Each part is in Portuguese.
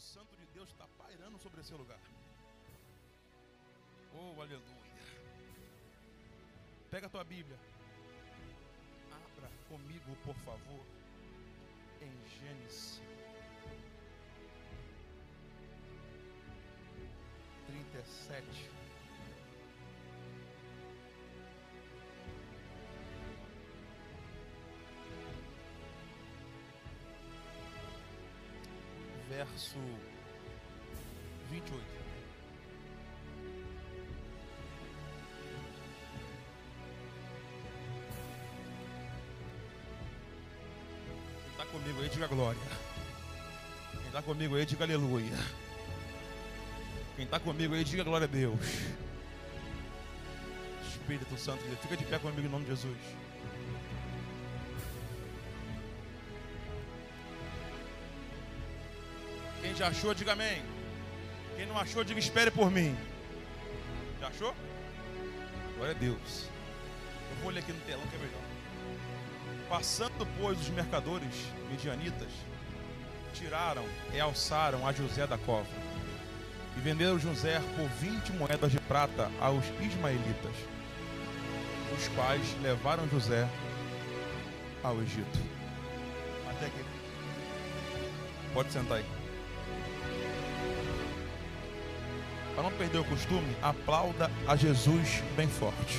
Santo de Deus está pairando sobre esse lugar. Oh, aleluia. Pega a tua Bíblia. Abra comigo, por favor, em Gênesis 37. Verso 28. Quem está comigo aí, diga glória. Quem está comigo aí, diga aleluia. Quem está comigo aí, diga glória a Deus. Espírito Santo, fica de pé comigo em nome de Jesus. Já achou, diga amém. Quem não achou, diga espere por mim. Já achou? Glória a Deus. Eu vou ler aqui no telão que é melhor. Passando, pois, os mercadores medianitas, tiraram e alçaram a José da cova e venderam José por 20 moedas de prata aos ismaelitas, os quais levaram José ao Egito. Até aqui. Pode sentar aí. Para não perder o costume, aplauda a Jesus bem forte.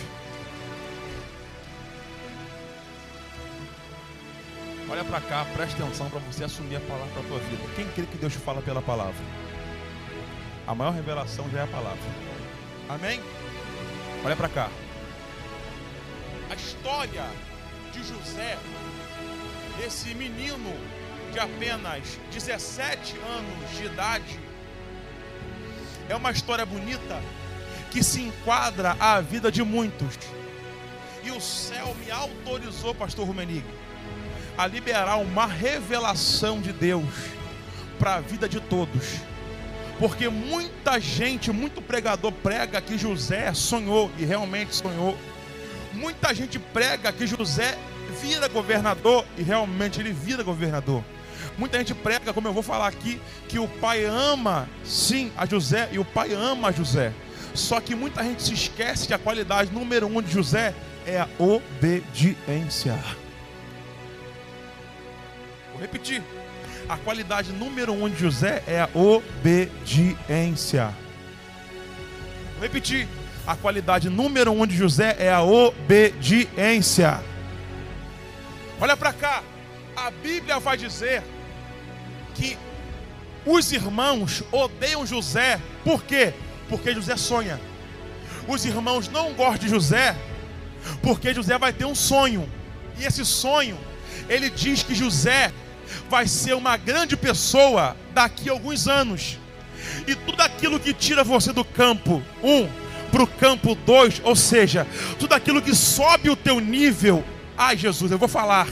Olha para cá, presta atenção para você assumir a palavra para a tua vida. Quem crê que Deus fala pela palavra? A maior revelação já é a palavra. Amém? Olha para cá. A história de José, esse menino de apenas 17 anos de idade, é uma história bonita que se enquadra à vida de muitos. E o céu me autorizou, pastor Rumenig, a liberar uma revelação de Deus para a vida de todos. Porque muita gente, muito pregador prega que José sonhou e realmente sonhou. Muita gente prega que José vira governador e realmente ele vira governador. Muita gente prega, como eu vou falar aqui, que o pai ama sim a José e o pai ama a José. Só que muita gente se esquece que a qualidade número um de José é a obediência. Vou repetir. A qualidade número um de José é a obediência. Vou repetir. A qualidade número um de José é a obediência. Olha para cá. A Bíblia vai dizer que os irmãos odeiam José. Por quê? Porque José sonha. Os irmãos não gostam de José porque José vai ter um sonho. E esse sonho, ele diz que José vai ser uma grande pessoa daqui a alguns anos. E tudo aquilo que tira você do campo, um, para o campo dois, ou seja, tudo aquilo que sobe o teu nível. Ai, Jesus, eu vou falar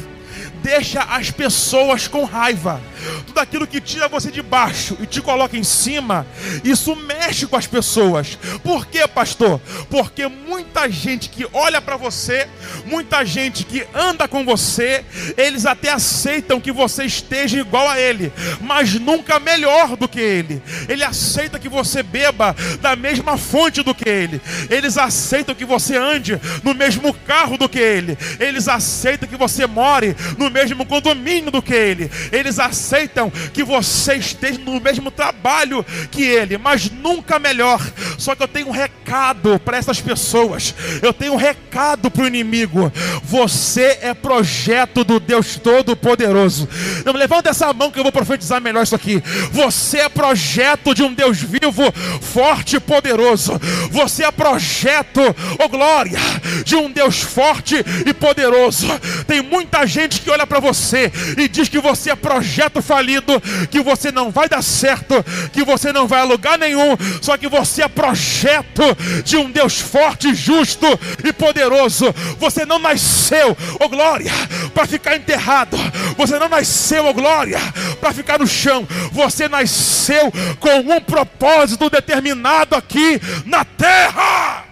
deixa as pessoas com raiva. Tudo aquilo que tira você de baixo e te coloca em cima, isso mexe com as pessoas. Por quê, pastor? Porque muita gente que olha para você, muita gente que anda com você, eles até aceitam que você esteja igual a ele, mas nunca melhor do que ele. Ele aceita que você beba da mesma fonte do que ele. Eles aceitam que você ande no mesmo carro do que ele. Eles aceitam que você more no mesmo condomínio do que ele. Eles aceitam que você esteja no mesmo trabalho que ele, mas nunca melhor. Só que eu tenho um recado para essas pessoas. Eu tenho um recado para o inimigo. Você é projeto do Deus Todo-Poderoso. Não levanta essa mão que eu vou profetizar melhor isso aqui. Você é projeto de um Deus vivo, forte e poderoso. Você é projeto, oh glória, de um Deus forte e poderoso. Tem muita gente que olha para você e diz que você é projeto falido, que você não vai dar certo, que você não vai a lugar nenhum, só que você é projeto de um Deus forte, justo e poderoso. Você não nasceu, oh glória, para ficar enterrado. Você não nasceu, oh glória, para ficar no chão. Você nasceu com um propósito determinado aqui na terra.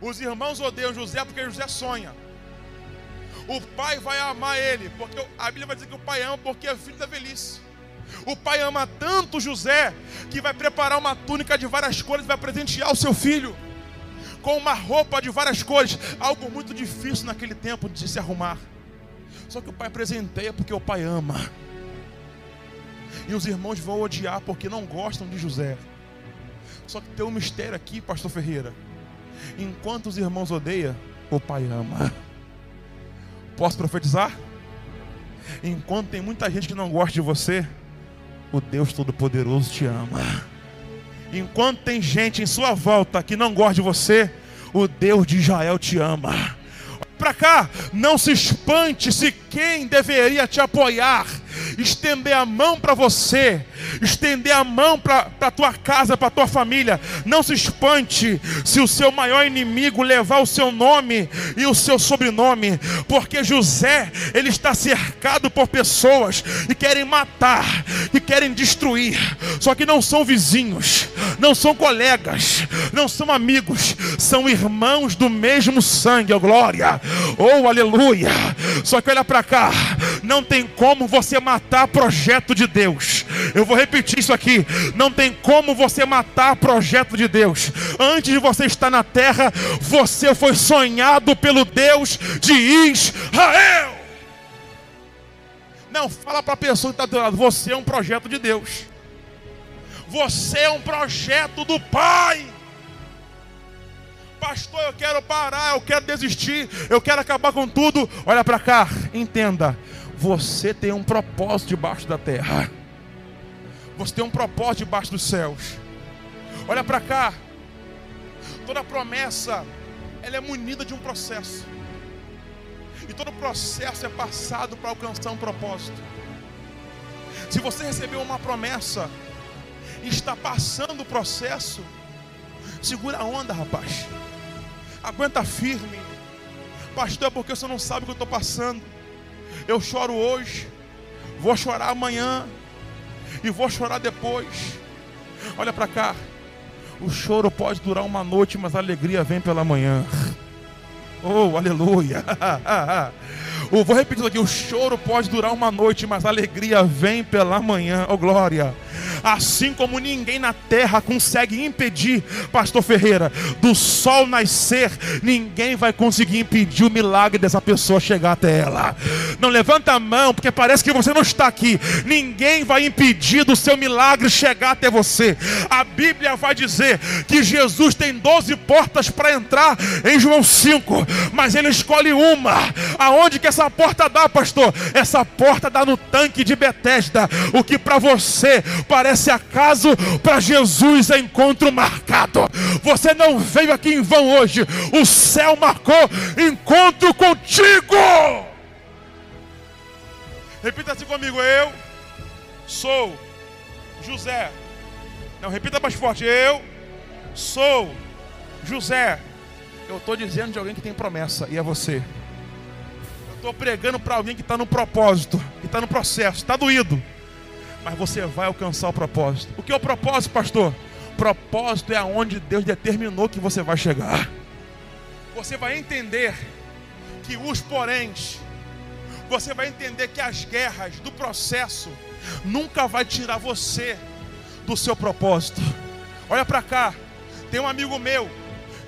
Os irmãos odeiam José porque José sonha. O pai vai amar ele, porque a Bíblia vai dizer que o pai ama porque é filho da velhice. O pai ama tanto José que vai preparar uma túnica de várias cores e vai presentear o seu filho com uma roupa de várias cores, algo muito difícil naquele tempo de se arrumar. Só que o pai presenteia porque o pai ama. E os irmãos vão odiar porque não gostam de José. Só que tem um mistério aqui, pastor Ferreira. Enquanto os irmãos odeiam, o pai ama. Posso profetizar? Enquanto tem muita gente que não gosta de você, o Deus Todo-Poderoso te ama. Enquanto tem gente em sua volta que não gosta de você, o Deus de Israel te ama. Para cá, não se espante se quem deveria te apoiar estender a mão para você, estender a mão para a tua casa, para a tua família. Não se espante se o seu maior inimigo levar o seu nome e o seu sobrenome, porque José, ele está cercado por pessoas que querem matar, que querem destruir, só que não são vizinhos, não são colegas, não são amigos, são irmãos do mesmo sangue, oh glória, oh aleluia. Só que olha para cá, não tem como você matar projeto de Deus. Eu vou repetir isso aqui. Não tem como você matar projeto de Deus. Antes de você estar na terra, você foi sonhado pelo Deus de Israel. Não, fala para a pessoa que está do lado, você é um projeto de Deus. Você é um projeto do Pai. Pastor, eu quero parar, eu quero desistir, eu quero acabar com tudo. Olha para cá, entenda. Você tem um propósito debaixo da terra. Você tem um propósito debaixo dos céus. Olha para cá. Toda promessa, ela é munida de um processo. E todo processo é passado para alcançar um propósito. Se você recebeu uma promessa e está passando o processo, segura a onda, rapaz. Aguenta firme. Pastor, é porque você não sabe o que eu estou passando. Eu choro hoje, vou chorar amanhã e vou chorar depois. Olha para cá. O choro pode durar uma noite, mas a alegria vem pela manhã. Oh, aleluia. Eu vou repetir aqui: o choro pode durar uma noite, mas a alegria vem pela manhã. Oh, glória. Assim como ninguém na terra consegue impedir, Pastor Ferreira, do sol nascer, ninguém vai conseguir impedir o milagre dessa pessoa chegar até ela. Não levanta a mão, porque parece que você não está aqui. Ninguém vai impedir do seu milagre chegar até você. A Bíblia vai dizer que Jesus tem 12 portas para entrar em João 5, mas ele escolhe uma. Aonde que essa porta dá, pastor? Essa porta dá no tanque de Betesda. O que para você parece acaso, para Jesus é encontro marcado. Você não veio aqui em vão hoje, o céu marcou encontro contigo. Repita assim comigo: Eu sou José. Não, repita mais forte: Eu sou José. Eu estou dizendo de alguém que tem promessa, e é você. Eu estou pregando para alguém que está no propósito, que está no processo, está doído mas você vai alcançar o propósito. O que é o propósito, pastor? Propósito é aonde Deus determinou que você vai chegar. Você vai entender que os poréns, você vai entender que as guerras do processo nunca vai tirar você do seu propósito. Olha para cá, tem um amigo meu,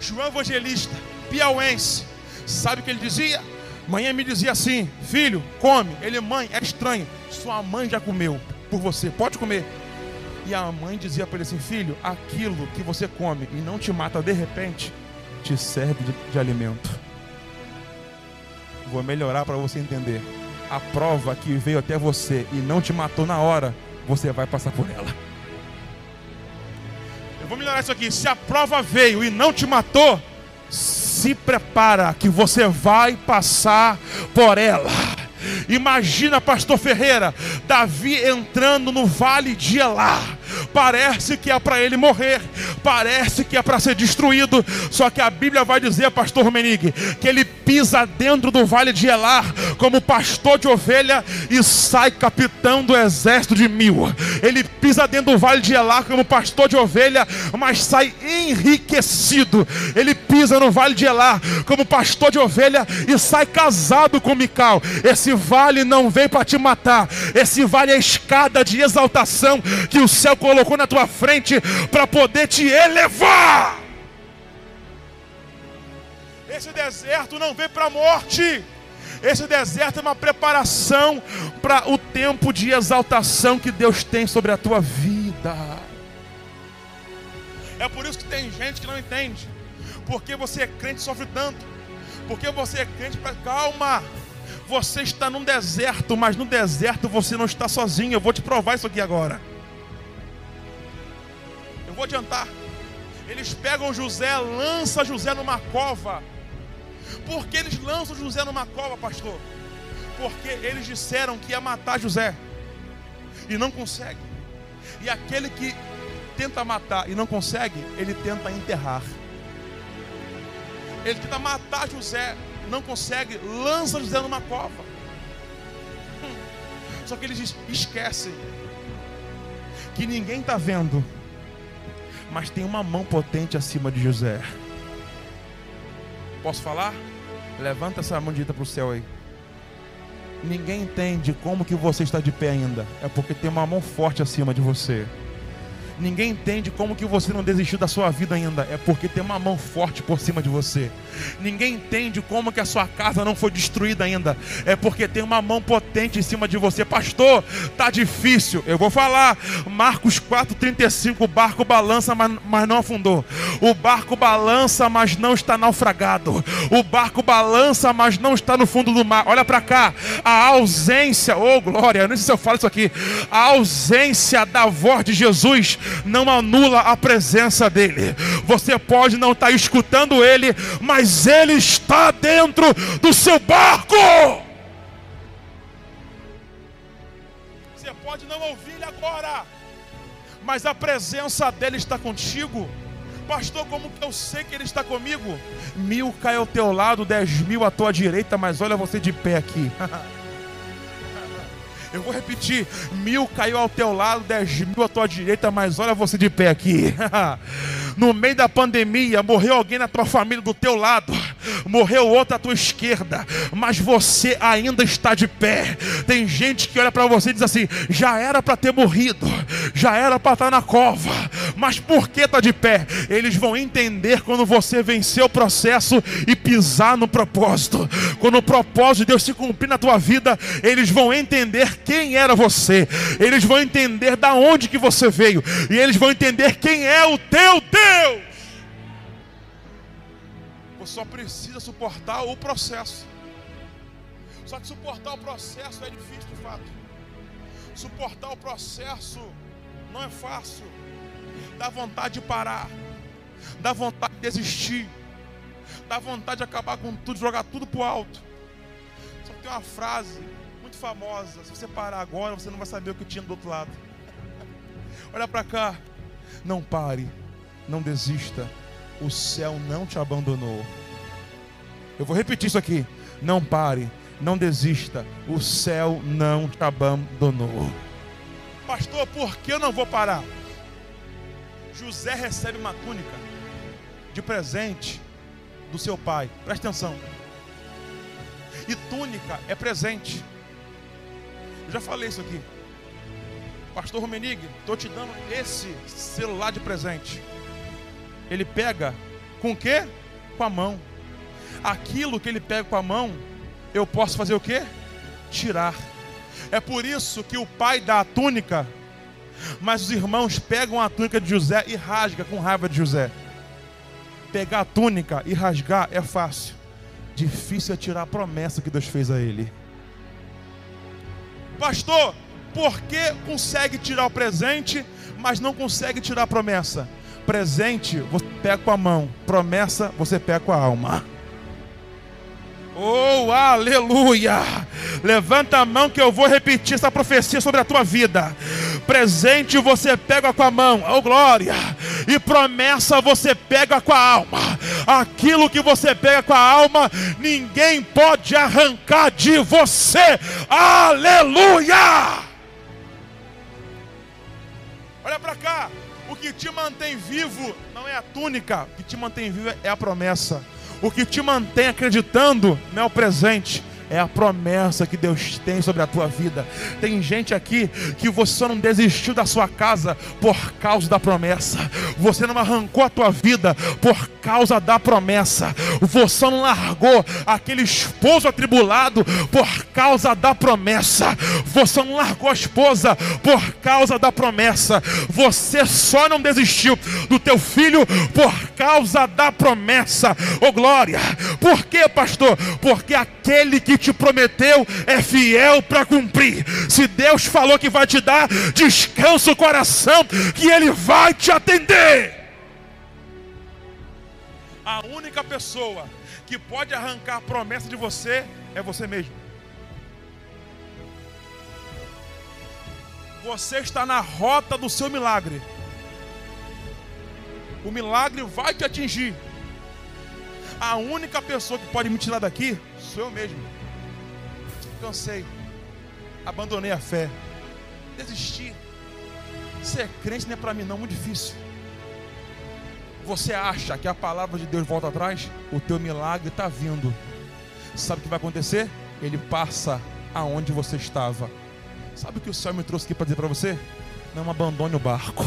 João Evangelista, piauense. Sabe o que ele dizia? Manhã me dizia assim: Filho, come. Ele, mãe, é estranho. Sua mãe já comeu por você, pode comer. E a mãe dizia para ele assim: Filho, aquilo que você come e não te mata de repente, te serve de, de alimento. Vou melhorar para você entender. A prova que veio até você e não te matou na hora, você vai passar por ela. Eu vou melhorar isso aqui. Se a prova veio e não te matou, se prepara que você vai passar por ela. Imagina, pastor Ferreira, Davi entrando no vale de Elá. Parece que é para ele morrer, parece que é para ser destruído. Só que a Bíblia vai dizer, pastor Menig, que ele pisa dentro do vale de Elá como pastor de ovelha e sai capitão do exército de mil. Ele pisa dentro do vale de Elá como pastor de ovelha, mas sai enriquecido. Ele pisa no vale de Elá como pastor de ovelha e sai casado com Mical. Esse vale não vem para te matar. Esse vale é a escada de exaltação que o céu colocou na tua frente para poder te elevar. Esse deserto não vem para a morte. Esse deserto é uma preparação para o tempo de exaltação que Deus tem sobre a tua vida. É por isso que tem gente que não entende. Porque você é crente sofre tanto. Porque você é crente para calma. Você está num deserto, mas no deserto você não está sozinho. Eu vou te provar isso aqui agora. Vou adiantar. Eles pegam José, lança José numa cova. Por que eles lançam José numa cova, pastor? Porque eles disseram que ia matar José e não consegue. E aquele que tenta matar e não consegue, ele tenta enterrar. Ele tenta matar José, não consegue, lança José numa cova. Hum. Só que eles esquecem que ninguém está vendo, mas tem uma mão potente acima de José. Posso falar? Levanta essa mão direita para o céu aí. Ninguém entende como que você está de pé ainda. É porque tem uma mão forte acima de você. Ninguém entende como que você não desistiu da sua vida ainda. É porque tem uma mão forte por cima de você. Ninguém entende como que a sua casa não foi destruída ainda. É porque tem uma mão potente em cima de você. Pastor, tá difícil. Eu vou falar. Marcos 4:35, o barco balança, mas, não afundou. O barco balança, mas não está naufragado. O barco balança, mas não está no fundo do mar. Olha para cá. A ausência, oh glória, não sei se eu falo isso aqui. A ausência da voz de Jesus não anula a presença dele. Você pode não estar escutando ele, mas ele está dentro do seu barco. Você pode não ouvir ele agora, mas a presença dele está contigo. Pastor, como que eu sei que ele está comigo? Mil cai ao teu lado, dez mil à tua direita, mas olha você de pé aqui. Eu vou repetir: mil caiu ao teu lado, dez mil à tua direita, mas olha você de pé aqui. no meio da pandemia, morreu alguém na tua família do teu lado, morreu outro à tua esquerda, mas você ainda está de pé. Tem gente que olha para você e diz assim: já era para ter morrido, já era para estar na cova, mas por que está de pé? Eles vão entender quando você vencer o processo e pisar no propósito. Quando o propósito de Deus se cumprir na tua vida, eles vão entender quem era você. Eles vão entender da onde que você veio e eles vão entender quem é o teu Deus. Só precisa suportar o processo. Só que suportar o processo é difícil de fato. Suportar o processo não é fácil. Dá vontade de parar. Dá vontade de desistir. Dá vontade de acabar com tudo, jogar tudo pro alto. Só que tem uma frase muito famosa. Se você parar agora, você não vai saber o que tinha do outro lado. Olha para cá. Não pare. Não desista. O céu não te abandonou. Eu vou repetir isso aqui. Não pare. Não desista. O céu não te abandonou. Pastor, por que eu não vou parar? José recebe uma túnica de presente do seu pai. Presta atenção. E túnica é presente. Eu já falei isso aqui. Pastor Romenig, estou te dando esse celular de presente. Ele pega com o quê? Com a mão. Aquilo que ele pega com a mão, eu posso fazer o quê? Tirar. É por isso que o pai dá a túnica, mas os irmãos pegam a túnica de José e rasga com raiva de José. Pegar a túnica e rasgar é fácil. Difícil é tirar a promessa que Deus fez a ele. Pastor, por que consegue tirar o presente, mas não consegue tirar a promessa? Presente você pega com a mão, promessa você pega com a alma. Oh, aleluia! Levanta a mão que eu vou repetir essa profecia sobre a tua vida. Presente você pega com a mão, oh glória! E promessa você pega com a alma. Aquilo que você pega com a alma, ninguém pode arrancar de você. Aleluia! para cá. O que te mantém vivo não é a túnica, o que te mantém vivo é a promessa. O que te mantém acreditando não é o presente, é a promessa que Deus tem sobre a tua vida. Tem gente aqui que você só não desistiu da sua casa por causa da promessa. Você não arrancou a tua vida por causa da promessa. Você não largou aquele esposo atribulado por causa da promessa. Você não largou a esposa por causa da promessa. Você só não desistiu do teu filho por causa da promessa. Oh glória! Por quê, pastor? Porque aquele que te prometeu é fiel para cumprir. Se Deus falou que vai te dar, descansa o coração, que Ele vai te atender. A única pessoa que pode arrancar a promessa de você é você mesmo. Você está na rota do seu milagre. O milagre vai te atingir. A única pessoa que pode me tirar daqui sou eu mesmo cansei, abandonei a fé, desisti. Ser crente não é para mim não, muito difícil. Você acha que a palavra de Deus volta atrás? O teu milagre está vindo. Sabe o que vai acontecer? Ele passa aonde você estava. Sabe o que o céu me trouxe aqui para dizer para você? Não abandone o barco.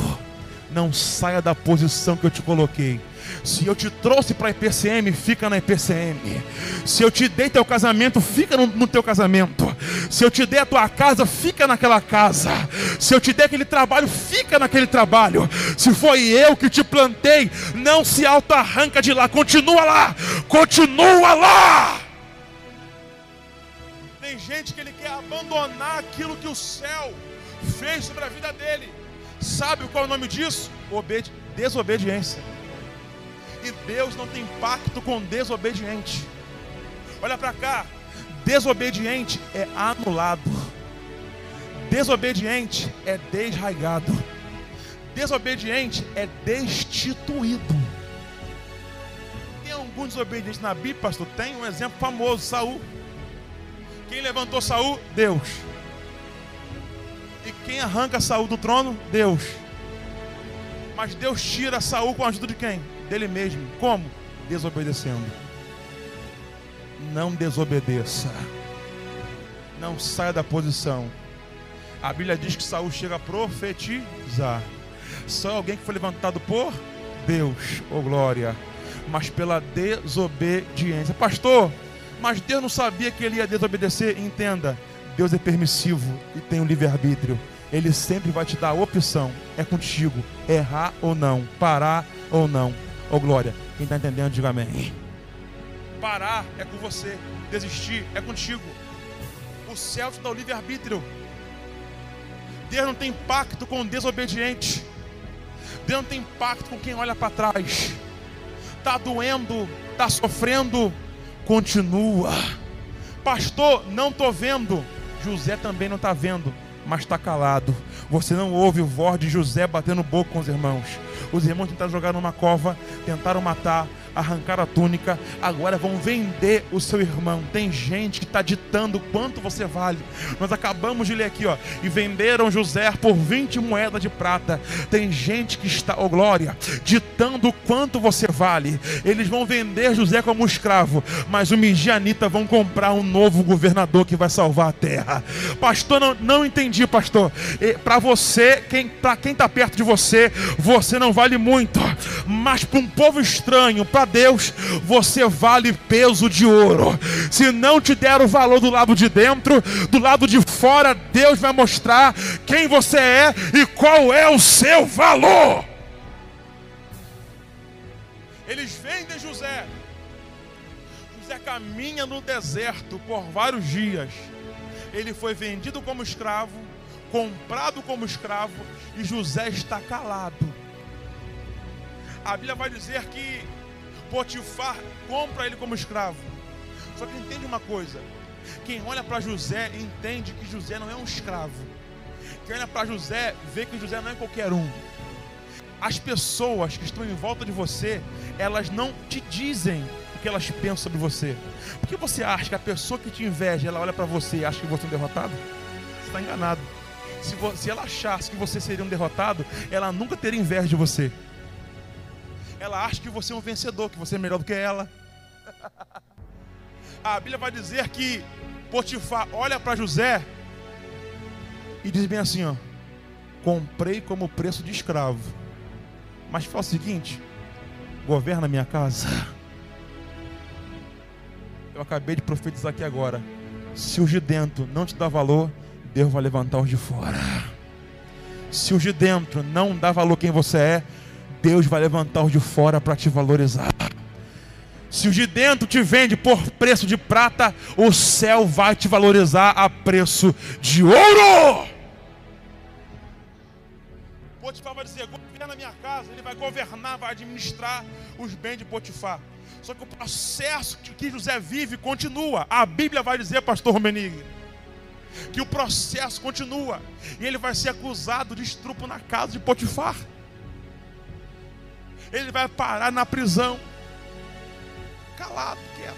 Não saia da posição que eu te coloquei. Se eu te trouxe para a IPCM, fica na IPCM. Se eu te dei teu casamento, fica no, no, teu casamento. Se eu te dei a tua casa, fica naquela casa. Se eu te dei aquele trabalho, fica naquele trabalho. Se foi eu que te plantei, não se auto-arranca de lá. Continua lá. Continua lá. Tem gente que ele quer abandonar aquilo que o céu fez sobre a vida dele. Sabe qual é o nome disso? Obedi desobediência. E Deus não tem pacto com desobediente. Olha para cá. Desobediente é anulado. Desobediente é desraigado. Desobediente é destituído. Tem algum desobediente na Bíblia, pastor? Tem um exemplo famoso, Saul. Quem levantou Saul? Deus. Quem arranca Saul do trono? Deus. Mas Deus tira Saul com a ajuda de quem? Dele mesmo. Como? Desobedecendo. Não desobedeça. Não saia da posição. A Bíblia diz que Saul chega a profetizar. Só alguém que foi levantado por Deus, oh glória, mas pela desobediência. Pastor, mas Deus não sabia que ele ia desobedecer? Entenda, Deus é permissivo e tem o um livre-arbítrio. Ele sempre vai te dar a opção. É contigo. Errar ou não. Parar ou não. Ô oh, glória. Quem está entendendo, diga amém. Parar é com você. Desistir é contigo. O céu te dá o livre-arbítrio. Deus não tem pacto com o desobediente. Deus não tem pacto com quem olha para trás. Está doendo, está sofrendo. Continua. Pastor, não estou vendo. José também não está vendo mas está calado. Você não ouve o voz de José batendo boca com os irmãos. Os irmãos tentaram jogar numa cova, tentaram matar, arrancar a túnica, agora vão vender o seu irmão. Tem gente que está ditando quanto você vale. Nós acabamos de ler aqui, ó, e venderam José por 20 moedas de prata. Tem gente que está, oh glória, ditando quanto você vale. Eles vão vender José como escravo, mas o Midianita vão comprar um novo governador que vai salvar a terra. Pastor, não, não entendi, pastor. Para você, quem para quem está perto de você, você não vale muito, mas para um povo estranho, para Deus, você vale peso de ouro. Se não te der o valor do lado de dentro, do lado de fora, Deus vai mostrar quem você é e qual é o seu valor. Eles vendem José. José caminha no deserto por vários dias. Ele foi vendido como escravo, comprado como escravo, e José está calado. A Bíblia vai dizer que Potifar compra ele como escravo. Só que entende uma coisa: quem olha para José entende que José não é um escravo. Quem olha para José vê que José não é qualquer um. As pessoas que estão em volta de você, elas não te dizem o que elas pensam sobre você. Por que você acha que a pessoa que te inveja, ela olha para você e acha que você é um derrotado? Você está enganado. Se, se ela achasse que você seria um derrotado, ela nunca teria inveja de você. Ela acha que você é um vencedor, que você é melhor do que ela. A Bíblia vai dizer que Potifar olha para José e diz bem assim: ó, comprei como preço de escravo. Mas fala o seguinte: governa minha casa. Eu acabei de profetizar aqui agora. Se os de dentro não te dá valor, Deus vai levantar os de fora. Se os de dentro não dá valor quem você é, Deus vai levantar os de fora para te valorizar. Se os de dentro te vende por preço de prata, o céu vai te valorizar a preço de ouro. Potifar vai dizer: governa na minha casa, ele vai governar, vai administrar os bens de Potifar. Só que o processo que José vive continua. A Bíblia vai dizer, pastor Romenig, que o processo continua. E ele vai ser acusado de estrupo na casa de Potifar. Ele vai parar na prisão. Calado, quieto.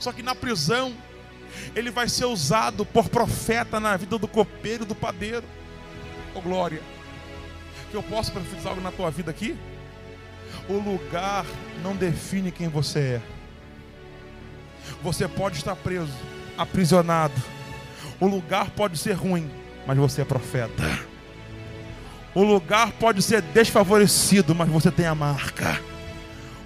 Só que na prisão, ele vai ser usado por profeta na vida do copeiro e do padeiro. Oh glória. Que eu posso profetizar algo na tua vida aqui? O lugar não define quem você é. Você pode estar preso, aprisionado. O lugar pode ser ruim, mas você é profeta. O lugar pode ser desfavorecido, mas você tem a marca.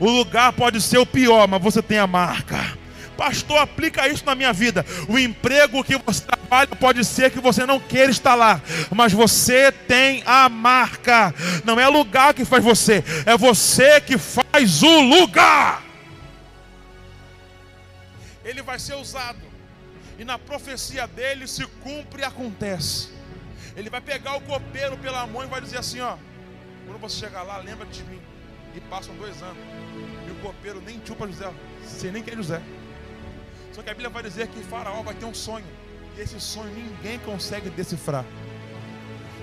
O lugar pode ser o pior, mas você tem a marca. Pastor, aplica isso na minha vida. O emprego que você trabalha pode ser que você não queira estar lá, mas você tem a marca. Não é lugar que faz você, é você que faz o lugar. Ele vai ser usado, e na profecia dele se cumpre e acontece. Ele vai pegar o copeiro pela mão e vai dizer assim: Ó, quando você chegar lá, lembra de mim. E passam dois anos, e o copeiro nem chupa José, você nem quer José. Só que a Bíblia vai dizer que Faraó vai ter um sonho. E esse sonho ninguém consegue decifrar.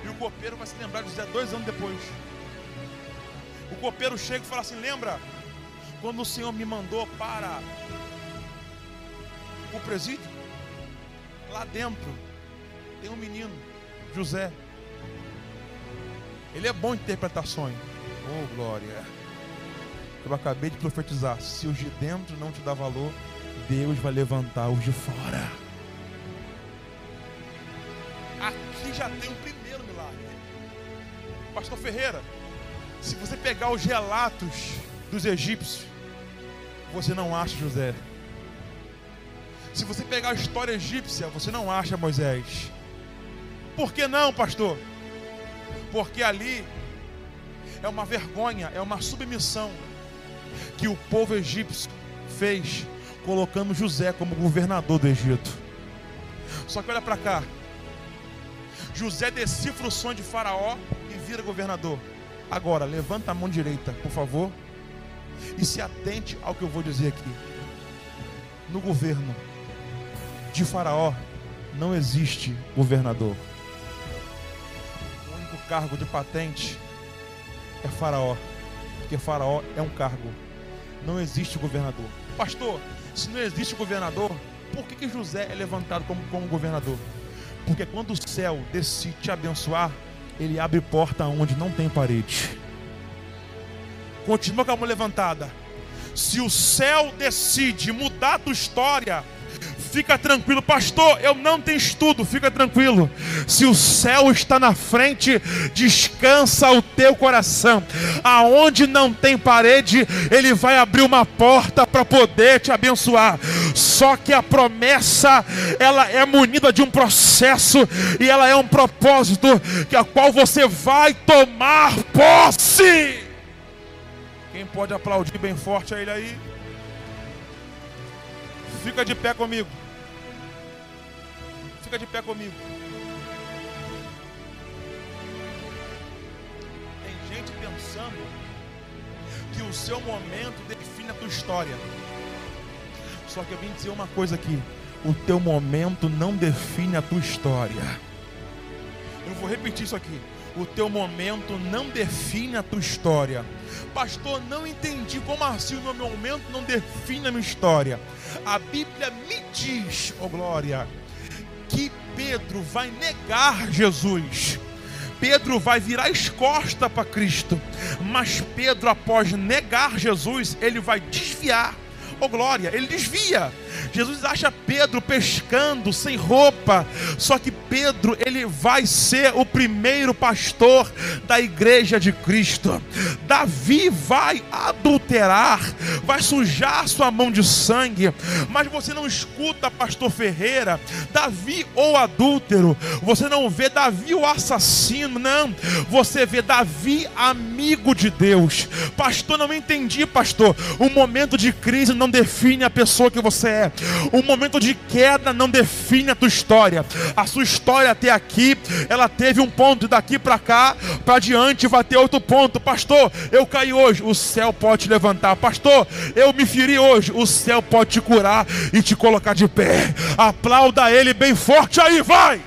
E o copeiro vai se lembrar de José dois anos depois. O copeiro chega e fala assim: Lembra quando o Senhor me mandou para o presídio? Lá dentro tem um menino, José. Ele é bom em interpretar sonho. Oh, glória. Eu acabei de profetizar. Se os de dentro não te dá valor, Deus vai levantar os de fora. Aqui já tem o primeiro milagre. Pastor Ferreira, se você pegar os relatos dos egípcios, você não acha José. Se você pegar a história egípcia, você não acha Moisés. Por que não, pastor? Porque ali é uma vergonha, é uma submissão que o povo egípcio fez colocando José como governador do Egito. Só que olha para cá. José decifra o sonho de Faraó e vira governador. Agora, levanta a mão direita, por favor, e se atente ao que eu vou dizer aqui. No governo de Faraó não existe governador. Cargo de patente é Faraó, porque Faraó é um cargo. Não existe governador. Pastor, se não existe governador, por que, que José é levantado como, como governador? Porque quando o céu decide te abençoar, ele abre porta onde não tem parede. Continua com a mão levantada. Se o céu decide mudar a tua história, Fica tranquilo, pastor. Eu não tenho estudo, fica tranquilo. Se o céu está na frente, descansa o teu coração. Aonde não tem parede, ele vai abrir uma porta para poder te abençoar. Só que a promessa, ela é munida de um processo e ela é um propósito que a qual você vai tomar posse. Quem pode aplaudir bem forte a ele aí? Fica de pé comigo. Fica de pé comigo. Tem gente pensando que o seu momento define a tua história. Só que eu vim dizer uma coisa aqui: o teu momento não define a tua história. Eu vou repetir isso aqui. O teu momento não define a tua história. Pastor, não entendi como assim o meu momento não define a minha história. A Bíblia me diz, oh glória, que Pedro vai negar Jesus. Pedro vai virar as costas para Cristo, mas Pedro, após negar Jesus, ele vai desviar. Oh glória, ele desvia. Jesus acha Pedro pescando sem roupa. Só que Pedro, ele vai ser o primeiro pastor da igreja de Cristo. Davi vai adulterar, vai sujar sua mão de sangue. Mas você não escuta pastor Ferreira, Davi ou adúltero. Você não vê Davi o assassino, não. Você vê Davi amigo de Deus. Pastor, não entendi, pastor. O momento de crise não define a pessoa que você é. O momento de queda não define a tua história. A sua história até aqui, ela teve um ponto, daqui para cá, para diante vai ter outro ponto. Pastor, eu caí hoje, o céu pode te levantar. Pastor, eu me feri hoje, o céu pode te curar e te colocar de pé. Aplauda ele bem forte aí, vai!